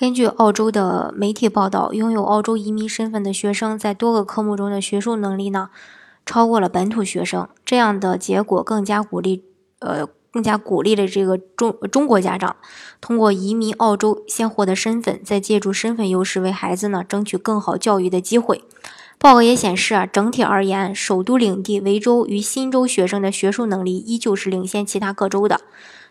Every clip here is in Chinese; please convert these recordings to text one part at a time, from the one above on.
根据澳洲的媒体报道，拥有澳洲移民身份的学生在多个科目中的学术能力呢，超过了本土学生。这样的结果更加鼓励，呃，更加鼓励了这个中中国家长通过移民澳洲先获得身份，再借助身份优势为孩子呢争取更好教育的机会。报告也显示啊，整体而言，首都领地维州与新州学生的学术能力依旧是领先其他各州的。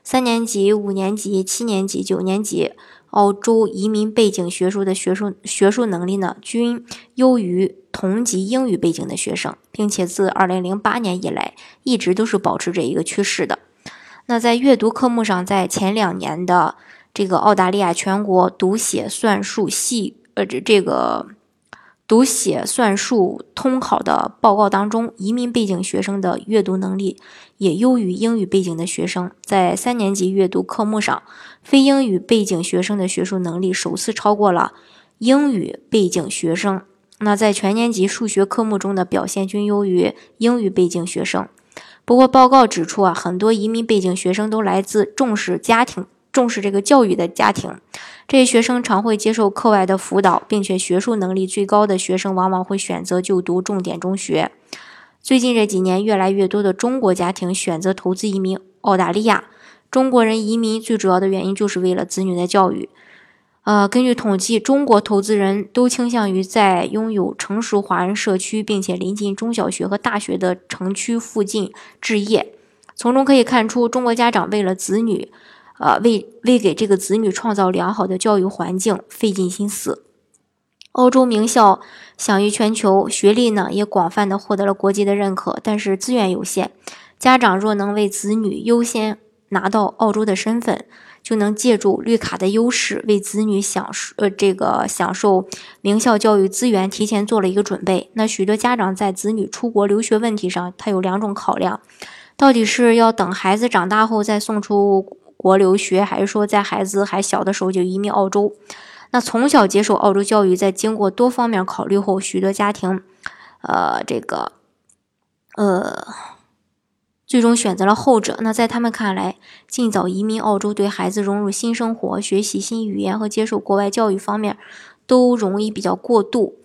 三年级、五年级、七年级、九年级。澳洲移民背景学术的学术学术能力呢，均优于同级英语背景的学生，并且自2008年以来一直都是保持着一个趋势的。那在阅读科目上，在前两年的这个澳大利亚全国读写算术系呃这这个。读写算术通考的报告当中，移民背景学生的阅读能力也优于英语背景的学生。在三年级阅读科目上，非英语背景学生的学术能力首次超过了英语背景学生。那在全年级数学科目中的表现均优于英语背景学生。不过，报告指出啊，很多移民背景学生都来自重视家庭。重视这个教育的家庭，这些学生常会接受课外的辅导，并且学术能力最高的学生往往会选择就读重点中学。最近这几年，越来越多的中国家庭选择投资移民澳大利亚。中国人移民最主要的原因就是为了子女的教育。呃，根据统计，中国投资人都倾向于在拥有成熟华人社区，并且临近中小学和大学的城区附近置业。从中可以看出，中国家长为了子女。呃，为为给这个子女创造良好的教育环境费尽心思。澳洲名校享誉全球，学历呢也广泛的获得了国际的认可，但是资源有限。家长若能为子女优先拿到澳洲的身份，就能借助绿卡的优势，为子女享受呃这个享受名校教育资源提前做了一个准备。那许多家长在子女出国留学问题上，他有两种考量：到底是要等孩子长大后再送出。国留学，还是说在孩子还小的时候就移民澳洲？那从小接受澳洲教育，在经过多方面考虑后，许多家庭，呃，这个，呃，最终选择了后者。那在他们看来，尽早移民澳洲，对孩子融入新生活、学习新语言和接受国外教育方面，都容易比较过度。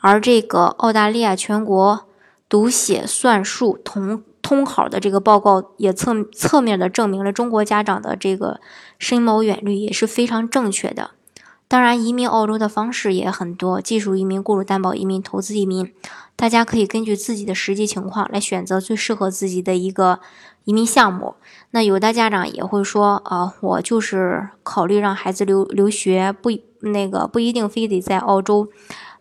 而这个澳大利亚全国读写算术同。通考的这个报告也侧侧面的证明了中国家长的这个深谋远虑也是非常正确的。当然，移民澳洲的方式也很多，技术移民、雇主担保移民、投资移民，大家可以根据自己的实际情况来选择最适合自己的一个移民项目。那有的家长也会说啊，我就是考虑让孩子留留学，不那个不一定非得在澳洲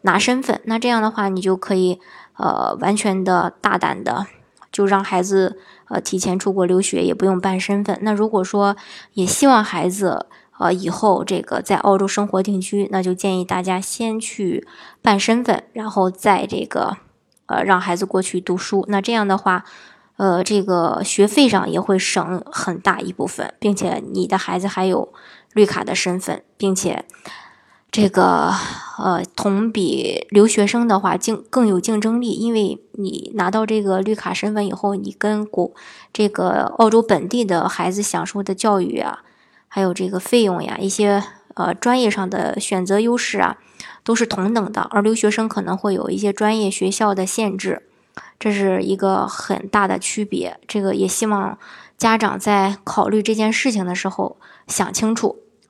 拿身份。那这样的话，你就可以呃完全的大胆的。就让孩子呃提前出国留学，也不用办身份。那如果说也希望孩子呃以后这个在澳洲生活定居，那就建议大家先去办身份，然后再这个呃让孩子过去读书。那这样的话，呃这个学费上也会省很大一部分，并且你的孩子还有绿卡的身份，并且。这个呃，同比留学生的话，竞更有竞争力，因为你拿到这个绿卡身份以后，你跟国这个澳洲本地的孩子享受的教育啊，还有这个费用呀，一些呃专业上的选择优势啊，都是同等的。而留学生可能会有一些专业学校的限制，这是一个很大的区别。这个也希望家长在考虑这件事情的时候想清楚。